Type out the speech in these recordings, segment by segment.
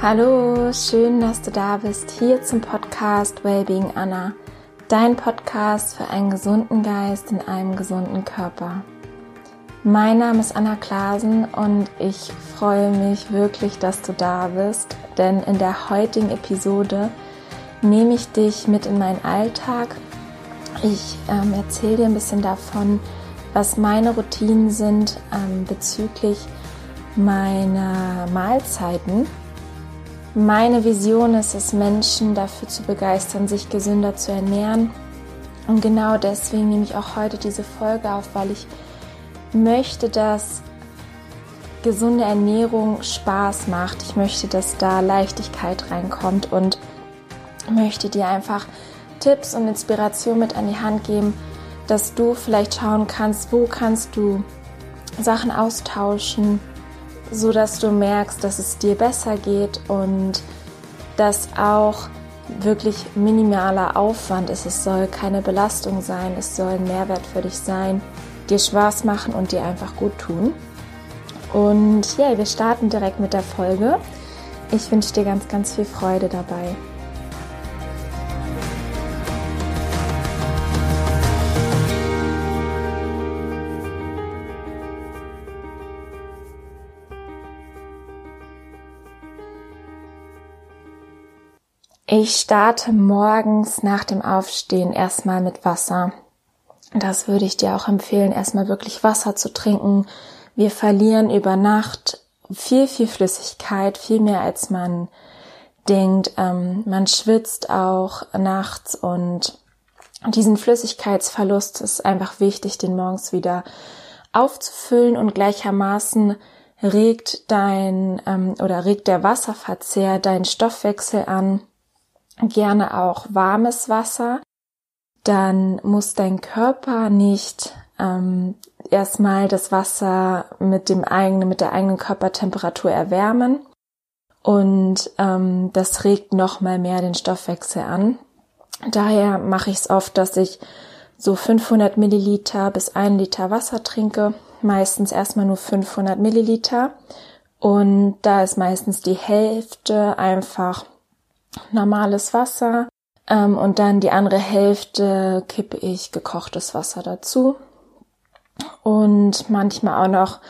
Hallo, schön, dass du da bist, hier zum Podcast Wellbeing Anna, dein Podcast für einen gesunden Geist in einem gesunden Körper. Mein Name ist Anna Klasen und ich freue mich wirklich, dass du da bist, denn in der heutigen Episode nehme ich dich mit in meinen Alltag. Ich ähm, erzähle dir ein bisschen davon, was meine Routinen sind ähm, bezüglich meiner Mahlzeiten meine Vision ist es, Menschen dafür zu begeistern, sich gesünder zu ernähren. Und genau deswegen nehme ich auch heute diese Folge auf, weil ich möchte, dass gesunde Ernährung Spaß macht. Ich möchte, dass da Leichtigkeit reinkommt und möchte dir einfach Tipps und Inspiration mit an die Hand geben, dass du vielleicht schauen kannst, wo kannst du Sachen austauschen, so dass du merkst, dass es dir besser geht und dass auch wirklich minimaler Aufwand ist. Es soll keine Belastung sein, es soll ein Mehrwert für dich sein, dir Spaß machen und dir einfach gut tun. Und ja, wir starten direkt mit der Folge. Ich wünsche dir ganz, ganz viel Freude dabei. Ich starte morgens nach dem Aufstehen erstmal mit Wasser. Das würde ich dir auch empfehlen, erstmal wirklich Wasser zu trinken. Wir verlieren über Nacht viel, viel Flüssigkeit, viel mehr als man denkt. Ähm, man schwitzt auch nachts und diesen Flüssigkeitsverlust ist einfach wichtig, den morgens wieder aufzufüllen und gleichermaßen regt dein ähm, oder regt der Wasserverzehr deinen Stoffwechsel an gerne auch warmes Wasser. Dann muss dein Körper nicht ähm, erstmal das Wasser mit dem eigenen, mit der eigenen Körpertemperatur erwärmen. Und ähm, das regt noch mal mehr den Stoffwechsel an. Daher mache ich es oft, dass ich so 500 Milliliter bis 1 Liter Wasser trinke. Meistens erstmal nur 500 Milliliter. Und da ist meistens die Hälfte einfach normales Wasser ähm, und dann die andere Hälfte kippe ich gekochtes Wasser dazu. Und manchmal auch noch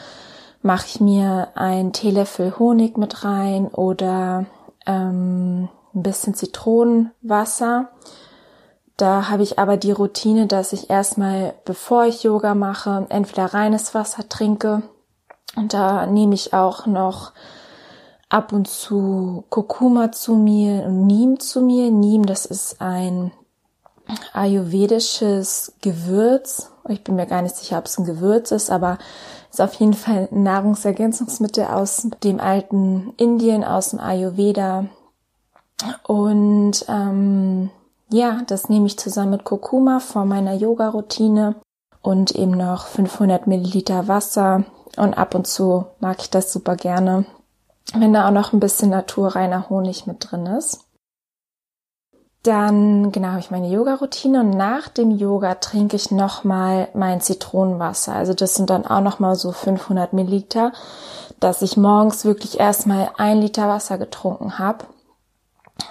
mache ich mir ein Teelöffel Honig mit rein oder ähm, ein bisschen Zitronenwasser. Da habe ich aber die Routine, dass ich erstmal, bevor ich Yoga mache, entweder reines Wasser trinke. Und da nehme ich auch noch ab und zu Kurkuma zu mir und Neem zu mir. Neem, das ist ein ayurvedisches Gewürz. Ich bin mir gar nicht sicher, ob es ein Gewürz ist, aber ist auf jeden Fall ein Nahrungsergänzungsmittel aus dem alten Indien, aus dem Ayurveda. Und ähm, ja, das nehme ich zusammen mit Kurkuma vor meiner Yoga-Routine und eben noch 500 Milliliter Wasser. Und ab und zu mag ich das super gerne wenn da auch noch ein bisschen naturreiner Honig mit drin ist. Dann, genau, habe ich meine Yoga-Routine und nach dem Yoga trinke ich nochmal mein Zitronenwasser. Also das sind dann auch nochmal so 500 Milliliter, dass ich morgens wirklich erstmal ein Liter Wasser getrunken habe.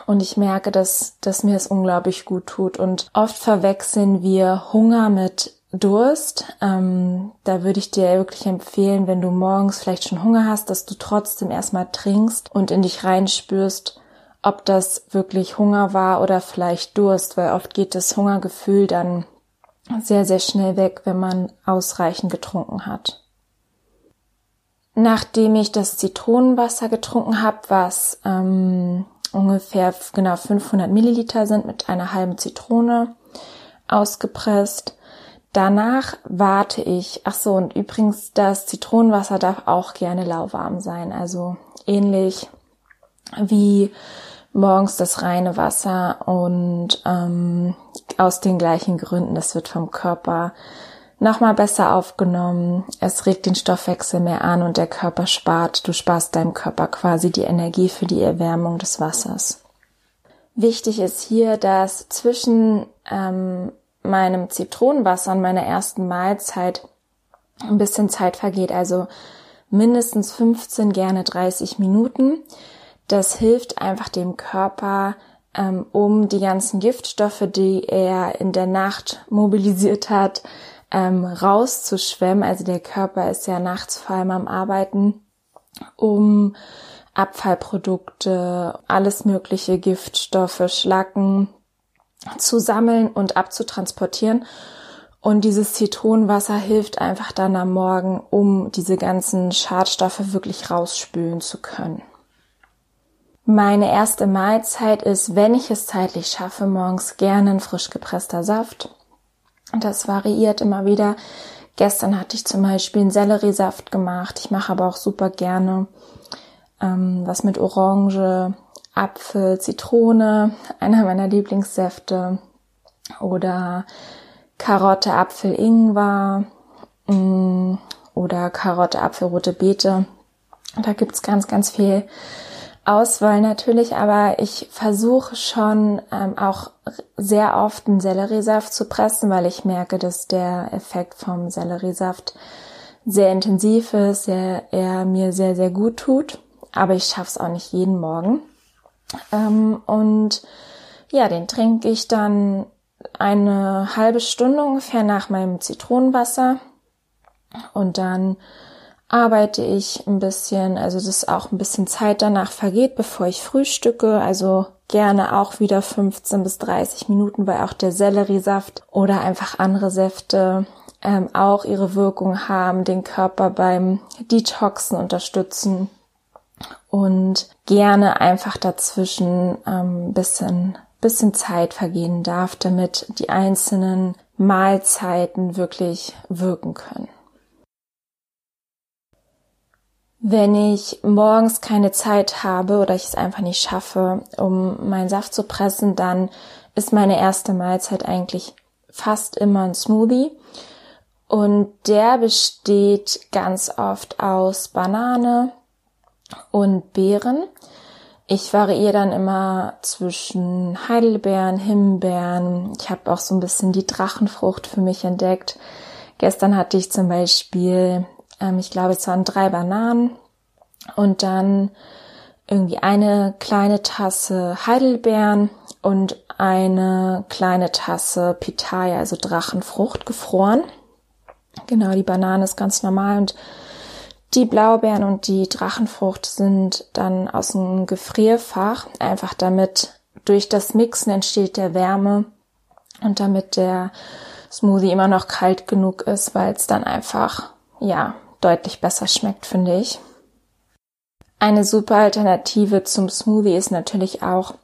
Und ich merke, dass, dass mir es unglaublich gut tut. Und oft verwechseln wir Hunger mit Durst. Ähm, da würde ich dir wirklich empfehlen, wenn du morgens vielleicht schon Hunger hast, dass du trotzdem erstmal trinkst und in dich reinspürst, ob das wirklich Hunger war oder vielleicht Durst, weil oft geht das Hungergefühl dann sehr, sehr schnell weg, wenn man ausreichend getrunken hat. Nachdem ich das Zitronenwasser getrunken habe, was ähm, ungefähr genau 500 Milliliter sind mit einer halben Zitrone ausgepresst, Danach warte ich. Ach so, und übrigens, das Zitronenwasser darf auch gerne lauwarm sein. Also ähnlich wie morgens das reine Wasser und ähm, aus den gleichen Gründen. Das wird vom Körper nochmal besser aufgenommen. Es regt den Stoffwechsel mehr an und der Körper spart. Du sparst deinem Körper quasi die Energie für die Erwärmung des Wassers. Wichtig ist hier, dass zwischen ähm, meinem Zitronenwasser und meiner ersten Mahlzeit ein bisschen Zeit vergeht, also mindestens 15, gerne 30 Minuten. Das hilft einfach dem Körper, ähm, um die ganzen Giftstoffe, die er in der Nacht mobilisiert hat, ähm, rauszuschwemmen. Also der Körper ist ja nachts vor allem am Arbeiten, um Abfallprodukte, alles mögliche Giftstoffe, Schlacken zu sammeln und abzutransportieren. Und dieses Zitronenwasser hilft einfach dann am Morgen, um diese ganzen Schadstoffe wirklich rausspülen zu können. Meine erste Mahlzeit ist, wenn ich es zeitlich schaffe, morgens gerne ein frisch gepresster Saft. Das variiert immer wieder. Gestern hatte ich zum Beispiel einen Selleriesaft gemacht. Ich mache aber auch super gerne ähm, was mit Orange, Apfel, Zitrone, einer meiner Lieblingssäfte. Oder Karotte, Apfel, Ingwer mm, oder Karotte, Apfel, rote Beete. Da gibt's ganz, ganz viel Auswahl natürlich, aber ich versuche schon ähm, auch sehr oft einen Selleriesaft zu pressen, weil ich merke, dass der Effekt vom Selleriesaft sehr intensiv ist, der er mir sehr, sehr gut tut. Aber ich schaffe es auch nicht jeden Morgen. Ähm, und ja, den trinke ich dann eine halbe Stunde ungefähr nach meinem Zitronenwasser. Und dann arbeite ich ein bisschen, also dass auch ein bisschen Zeit danach vergeht, bevor ich frühstücke. Also gerne auch wieder 15 bis 30 Minuten, weil auch der Selleriesaft oder einfach andere Säfte ähm, auch ihre Wirkung haben, den Körper beim Detoxen unterstützen und gerne einfach dazwischen ähm, bisschen bisschen Zeit vergehen darf, damit die einzelnen Mahlzeiten wirklich wirken können. Wenn ich morgens keine Zeit habe oder ich es einfach nicht schaffe, um meinen Saft zu pressen, dann ist meine erste Mahlzeit eigentlich fast immer ein Smoothie. Und der besteht ganz oft aus Banane und Beeren. Ich variiere dann immer zwischen Heidelbeeren, Himbeeren. Ich habe auch so ein bisschen die Drachenfrucht für mich entdeckt. Gestern hatte ich zum Beispiel ähm, ich glaube, es waren drei Bananen und dann irgendwie eine kleine Tasse Heidelbeeren und eine kleine Tasse Pitaya, also Drachenfrucht, gefroren. Genau, die Banane ist ganz normal und die Blaubeeren und die Drachenfrucht sind dann aus dem Gefrierfach, einfach damit durch das Mixen entsteht der Wärme und damit der Smoothie immer noch kalt genug ist, weil es dann einfach, ja, deutlich besser schmeckt, finde ich. Eine super Alternative zum Smoothie ist natürlich auch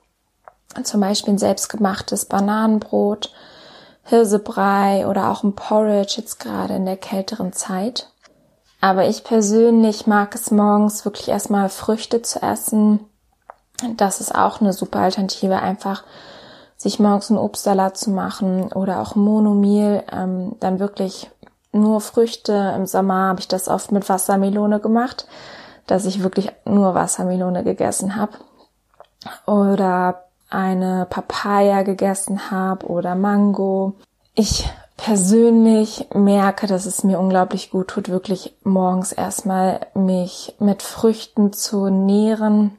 zum Beispiel ein selbstgemachtes Bananenbrot, Hirsebrei oder auch ein Porridge jetzt gerade in der kälteren Zeit. Aber ich persönlich mag es morgens wirklich erstmal Früchte zu essen. Das ist auch eine super Alternative, einfach sich morgens einen Obstsalat zu machen oder auch Monomeal, ähm, dann wirklich nur Früchte. Im Sommer habe ich das oft mit Wassermelone gemacht, dass ich wirklich nur Wassermelone gegessen habe. Oder eine Papaya gegessen habe oder Mango. Ich persönlich merke, dass es mir unglaublich gut tut, wirklich morgens erstmal mich mit Früchten zu nähren.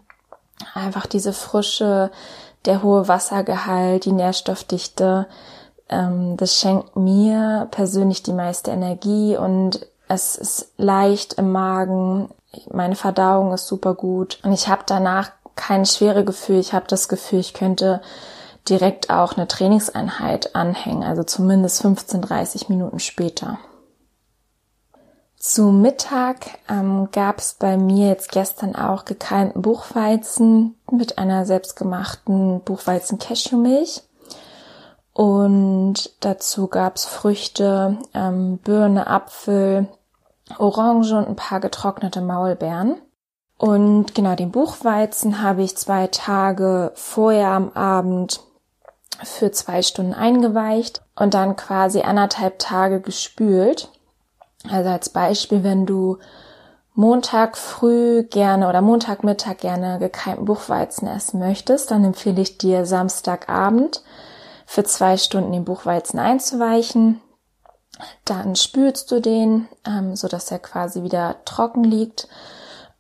Einfach diese Frische, der hohe Wassergehalt, die Nährstoffdichte, ähm, das schenkt mir persönlich die meiste Energie und es ist leicht im Magen. Meine Verdauung ist super gut und ich habe danach kein schwere Gefühl. Ich habe das Gefühl, ich könnte direkt auch eine Trainingseinheit anhängen, also zumindest 15, 30 Minuten später. Zu Mittag ähm, gab es bei mir jetzt gestern auch gekeimten Buchweizen mit einer selbstgemachten Buchweizen-Cashewmilch. Und dazu gab's Früchte, ähm, Birne, Apfel, Orange und ein paar getrocknete Maulbeeren. Und genau den Buchweizen habe ich zwei Tage vorher am Abend für zwei Stunden eingeweicht und dann quasi anderthalb Tage gespült. Also als Beispiel, wenn du Montag früh gerne oder Montagmittag gerne gekeimten Buchweizen essen möchtest, dann empfehle ich dir Samstagabend für zwei Stunden den Buchweizen einzuweichen. Dann spülst du den, ähm, so dass er quasi wieder trocken liegt.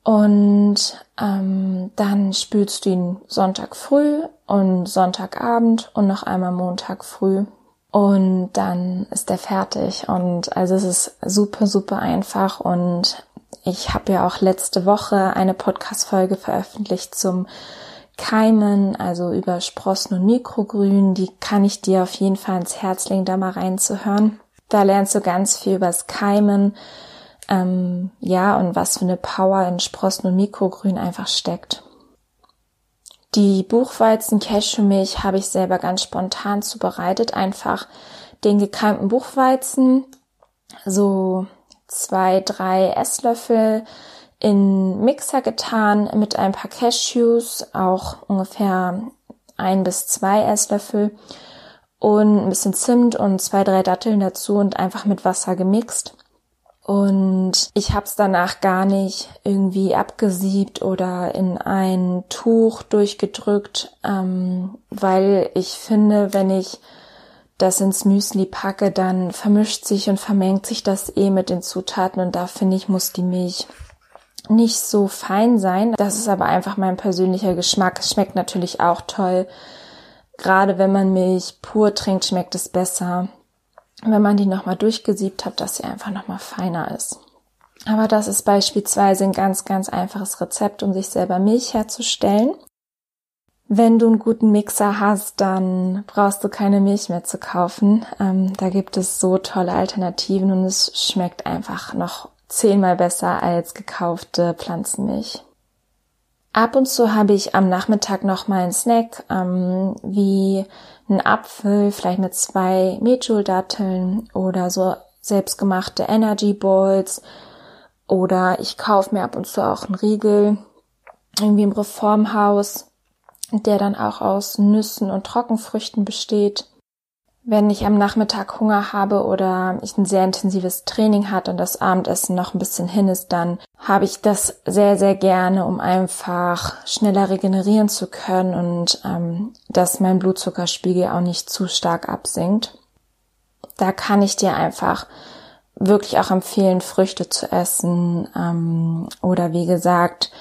Und ähm, dann spülst du ihn Sonntag früh und Sonntagabend und noch einmal Montag früh. Und dann ist der fertig. Und also es ist super, super einfach. Und ich habe ja auch letzte Woche eine Podcast-Folge veröffentlicht zum Keimen, also über Sprossen und Mikrogrün. Die kann ich dir auf jeden Fall ins Herz legen, da mal reinzuhören. Da lernst du ganz viel übers Keimen, ähm, ja, und was für eine Power in Sprossen und Mikrogrün einfach steckt. Die Buchweizen Cashewmilch habe ich selber ganz spontan zubereitet. Einfach den gekeimten Buchweizen, so zwei, drei Esslöffel in Mixer getan mit ein paar Cashews, auch ungefähr ein bis zwei Esslöffel und ein bisschen Zimt und zwei, drei Datteln dazu und einfach mit Wasser gemixt. Und ich habe es danach gar nicht irgendwie abgesiebt oder in ein Tuch durchgedrückt, ähm, weil ich finde, wenn ich das ins Müsli packe, dann vermischt sich und vermengt sich das eh mit den Zutaten und da finde ich, muss die Milch nicht so fein sein. Das ist aber einfach mein persönlicher Geschmack. Es schmeckt natürlich auch toll. Gerade wenn man Milch pur trinkt, schmeckt es besser wenn man die nochmal durchgesiebt hat, dass sie einfach nochmal feiner ist. Aber das ist beispielsweise ein ganz, ganz einfaches Rezept, um sich selber Milch herzustellen. Wenn du einen guten Mixer hast, dann brauchst du keine Milch mehr zu kaufen. Ähm, da gibt es so tolle Alternativen und es schmeckt einfach noch zehnmal besser als gekaufte Pflanzenmilch. Ab und zu habe ich am Nachmittag noch mal einen Snack, ähm, wie einen Apfel, vielleicht mit zwei Metjool-Datteln oder so selbstgemachte Energy Balls. Oder ich kaufe mir ab und zu auch einen Riegel, irgendwie im Reformhaus, der dann auch aus Nüssen und Trockenfrüchten besteht. Wenn ich am Nachmittag Hunger habe oder ich ein sehr intensives Training hatte und das Abendessen noch ein bisschen hin ist, dann habe ich das sehr, sehr gerne, um einfach schneller regenerieren zu können und ähm, dass mein Blutzuckerspiegel auch nicht zu stark absinkt. Da kann ich dir einfach wirklich auch empfehlen, Früchte zu essen ähm, oder wie gesagt,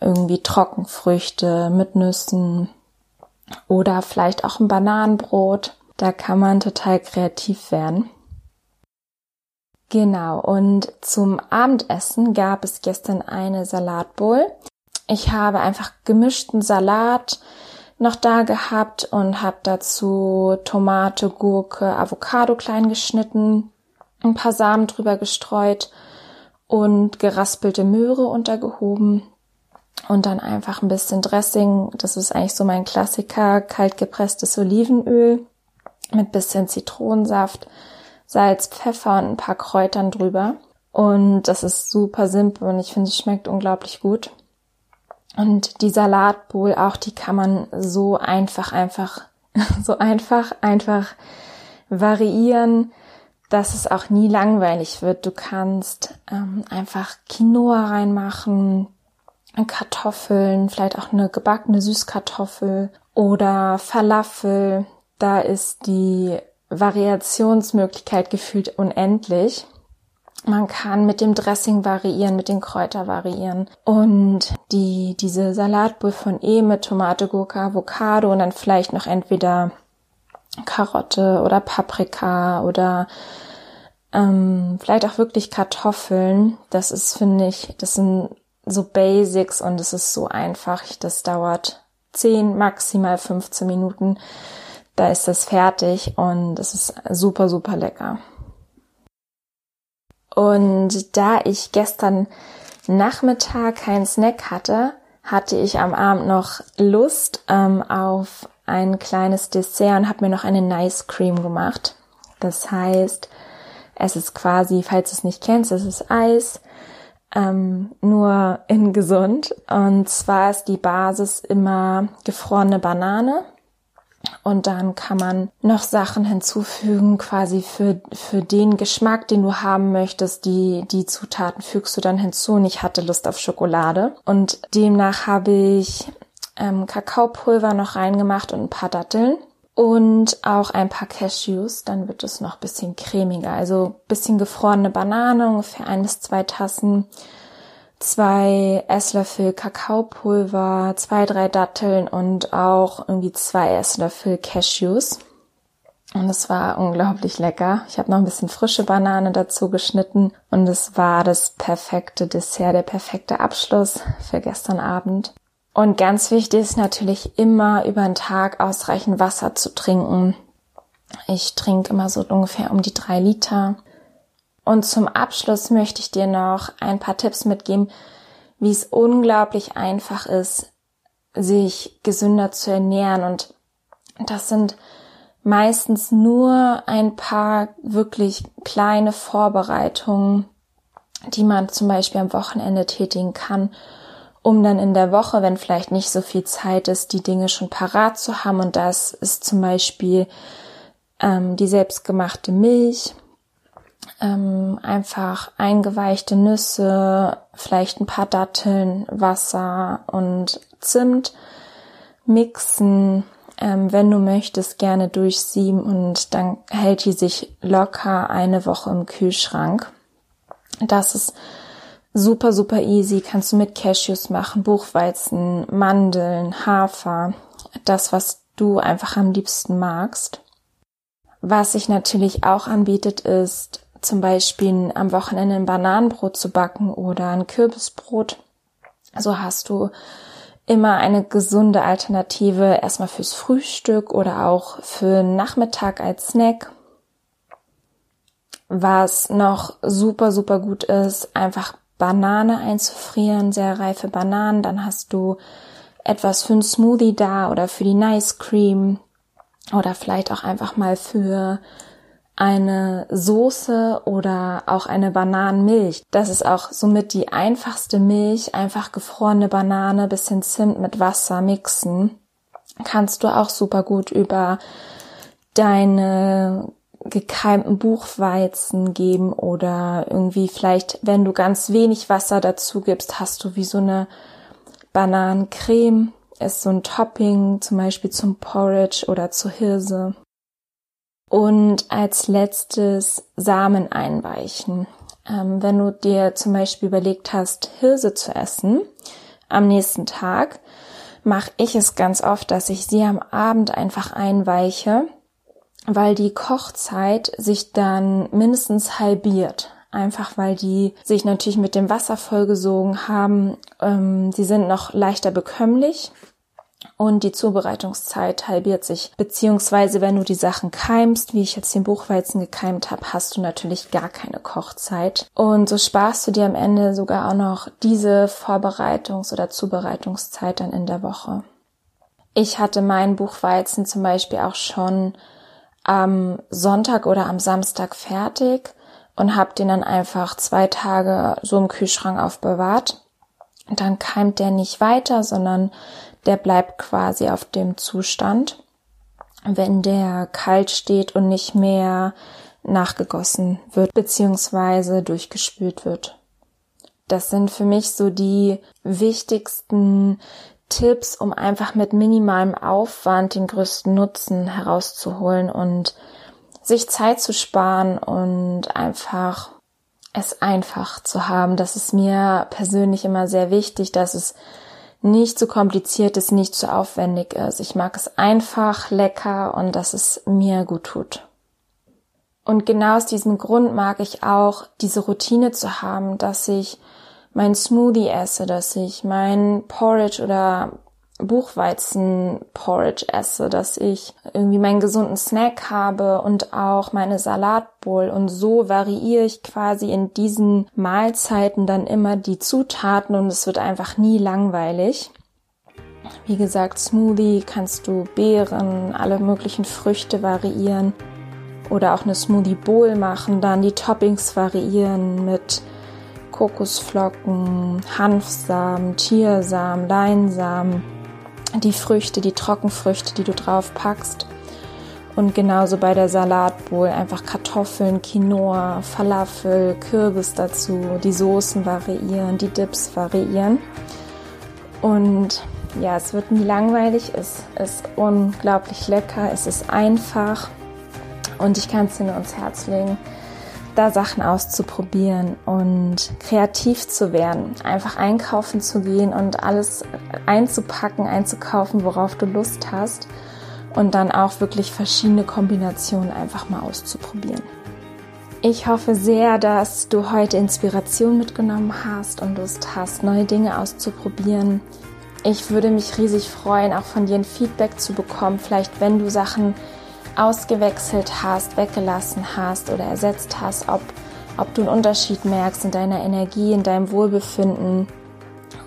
irgendwie Trockenfrüchte mit Nüssen oder vielleicht auch ein Bananenbrot da kann man total kreativ werden. Genau, und zum Abendessen gab es gestern eine Salatbowl. Ich habe einfach gemischten Salat noch da gehabt und habe dazu Tomate, Gurke, Avocado klein geschnitten, ein paar Samen drüber gestreut und geraspelte Möhre untergehoben und dann einfach ein bisschen Dressing. Das ist eigentlich so mein Klassiker, kalt gepresstes Olivenöl mit bisschen Zitronensaft, Salz, Pfeffer und ein paar Kräutern drüber. Und das ist super simpel und ich finde, es schmeckt unglaublich gut. Und die Salatbowl auch, die kann man so einfach, einfach, so einfach, einfach variieren, dass es auch nie langweilig wird. Du kannst ähm, einfach Quinoa reinmachen, Kartoffeln, vielleicht auch eine gebackene Süßkartoffel oder Falafel. Da ist die Variationsmöglichkeit gefühlt unendlich. Man kann mit dem Dressing variieren, mit den Kräuter variieren. Und die, diese Salatbowl von E mit Tomate, Gurke, Avocado und dann vielleicht noch entweder Karotte oder Paprika oder ähm, vielleicht auch wirklich Kartoffeln. Das ist, finde ich, das sind so Basics und es ist so einfach. Das dauert 10, maximal 15 Minuten da ist es fertig und es ist super, super lecker. Und da ich gestern Nachmittag keinen Snack hatte, hatte ich am Abend noch Lust ähm, auf ein kleines Dessert und habe mir noch eine Nice Cream gemacht. Das heißt, es ist quasi, falls du es nicht kennst, es ist Eis, ähm, nur in gesund. Und zwar ist die Basis immer gefrorene Banane und dann kann man noch Sachen hinzufügen, quasi für, für den Geschmack, den du haben möchtest. Die, die Zutaten fügst du dann hinzu. Und ich hatte Lust auf Schokolade. Und demnach habe ich ähm, Kakaopulver noch reingemacht und ein paar Datteln. Und auch ein paar Cashews, dann wird es noch bisschen cremiger. Also bisschen gefrorene Banane, ungefähr ein bis zwei Tassen. Zwei Esslöffel Kakaopulver, zwei, drei Datteln und auch irgendwie zwei Esslöffel Cashews. Und es war unglaublich lecker. Ich habe noch ein bisschen frische Banane dazu geschnitten und es war das perfekte Dessert, der perfekte Abschluss für gestern Abend. Und ganz wichtig ist natürlich immer über den Tag ausreichend Wasser zu trinken. Ich trinke immer so ungefähr um die drei Liter. Und zum Abschluss möchte ich dir noch ein paar Tipps mitgeben, wie es unglaublich einfach ist, sich gesünder zu ernähren. Und das sind meistens nur ein paar wirklich kleine Vorbereitungen, die man zum Beispiel am Wochenende tätigen kann, um dann in der Woche, wenn vielleicht nicht so viel Zeit ist, die Dinge schon parat zu haben. Und das ist zum Beispiel ähm, die selbstgemachte Milch, ähm, einfach eingeweichte Nüsse, vielleicht ein paar Datteln, Wasser und Zimt mixen, ähm, wenn du möchtest, gerne durchsieben und dann hält die sich locker eine Woche im Kühlschrank. Das ist super, super easy. Kannst du mit Cashews machen, Buchweizen, Mandeln, Hafer, das, was du einfach am liebsten magst. Was sich natürlich auch anbietet, ist zum Beispiel am Wochenende ein Bananenbrot zu backen oder ein Kürbisbrot. So hast du immer eine gesunde Alternative erstmal fürs Frühstück oder auch für Nachmittag als Snack. Was noch super, super gut ist, einfach Banane einzufrieren, sehr reife Bananen. Dann hast du etwas für einen Smoothie da oder für die Nice Cream oder vielleicht auch einfach mal für eine Soße oder auch eine Bananenmilch. Das ist auch somit die einfachste Milch, einfach gefrorene Banane, bisschen Zimt mit Wasser mixen. Kannst du auch super gut über deine gekeimten Buchweizen geben oder irgendwie vielleicht, wenn du ganz wenig Wasser dazu gibst, hast du wie so eine Bananencreme ist so ein Topping, zum Beispiel zum Porridge oder zur Hirse. Und als letztes Samen einweichen. Ähm, wenn du dir zum Beispiel überlegt hast, Hirse zu essen am nächsten Tag, mache ich es ganz oft, dass ich sie am Abend einfach einweiche, weil die Kochzeit sich dann mindestens halbiert einfach weil die sich natürlich mit dem Wasser vollgesogen haben. Ähm, sie sind noch leichter bekömmlich und die Zubereitungszeit halbiert sich. Beziehungsweise wenn du die Sachen keimst, wie ich jetzt den Buchweizen gekeimt habe, hast du natürlich gar keine Kochzeit. Und so sparst du dir am Ende sogar auch noch diese Vorbereitungs- oder Zubereitungszeit dann in der Woche. Ich hatte meinen Buchweizen zum Beispiel auch schon am Sonntag oder am Samstag fertig und habe den dann einfach zwei Tage so im Kühlschrank aufbewahrt. Und dann keimt der nicht weiter, sondern der bleibt quasi auf dem Zustand, wenn der kalt steht und nicht mehr nachgegossen wird beziehungsweise durchgespült wird. Das sind für mich so die wichtigsten Tipps, um einfach mit minimalem Aufwand den größten Nutzen herauszuholen und sich Zeit zu sparen und einfach es einfach zu haben. Das ist mir persönlich immer sehr wichtig, dass es nicht zu kompliziert ist, nicht zu aufwendig ist. Ich mag es einfach, lecker und dass es mir gut tut. Und genau aus diesem Grund mag ich auch diese Routine zu haben, dass ich mein Smoothie esse, dass ich mein Porridge oder Buchweizen-Porridge esse, dass ich irgendwie meinen gesunden Snack habe und auch meine Salatbowl. Und so variiere ich quasi in diesen Mahlzeiten dann immer die Zutaten und es wird einfach nie langweilig. Wie gesagt, Smoothie kannst du Beeren, alle möglichen Früchte variieren oder auch eine Smoothie Bowl machen, dann die Toppings variieren mit Kokosflocken, Hanfsamen, Chiasamen, Leinsamen die Früchte, die Trockenfrüchte, die du drauf packst. Und genauso bei der Salatbowl einfach Kartoffeln, Quinoa, Falafel, Kürbis dazu, die Soßen variieren, die Dips variieren. Und ja, es wird nie langweilig, es ist unglaublich lecker, es ist einfach und ich kann es dir nur ans Herz legen. Da Sachen auszuprobieren und kreativ zu werden. Einfach einkaufen zu gehen und alles einzupacken, einzukaufen, worauf du Lust hast. Und dann auch wirklich verschiedene Kombinationen einfach mal auszuprobieren. Ich hoffe sehr, dass du heute Inspiration mitgenommen hast und Lust hast, neue Dinge auszuprobieren. Ich würde mich riesig freuen, auch von dir ein Feedback zu bekommen. Vielleicht, wenn du Sachen ausgewechselt hast, weggelassen hast oder ersetzt hast, ob, ob du einen Unterschied merkst in deiner Energie, in deinem Wohlbefinden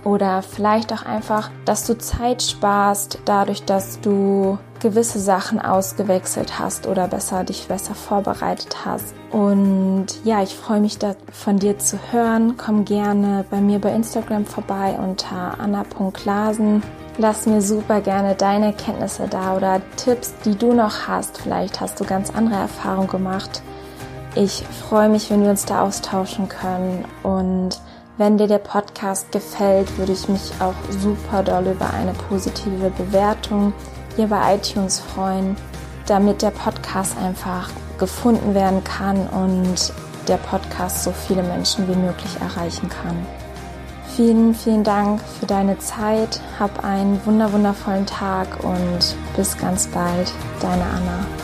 oder vielleicht auch einfach, dass du Zeit sparst, dadurch, dass du gewisse Sachen ausgewechselt hast oder besser dich besser vorbereitet hast. Und ja, ich freue mich da von dir zu hören. Komm gerne bei mir bei Instagram vorbei unter anna.lasen Lass mir super gerne deine Kenntnisse da oder Tipps, die du noch hast. Vielleicht hast du ganz andere Erfahrungen gemacht. Ich freue mich, wenn wir uns da austauschen können. Und wenn dir der Podcast gefällt, würde ich mich auch super doll über eine positive Bewertung hier bei iTunes freuen, damit der Podcast einfach gefunden werden kann und der Podcast so viele Menschen wie möglich erreichen kann. Vielen, vielen Dank für deine Zeit. Hab einen wunderwundervollen Tag und bis ganz bald. Deine Anna.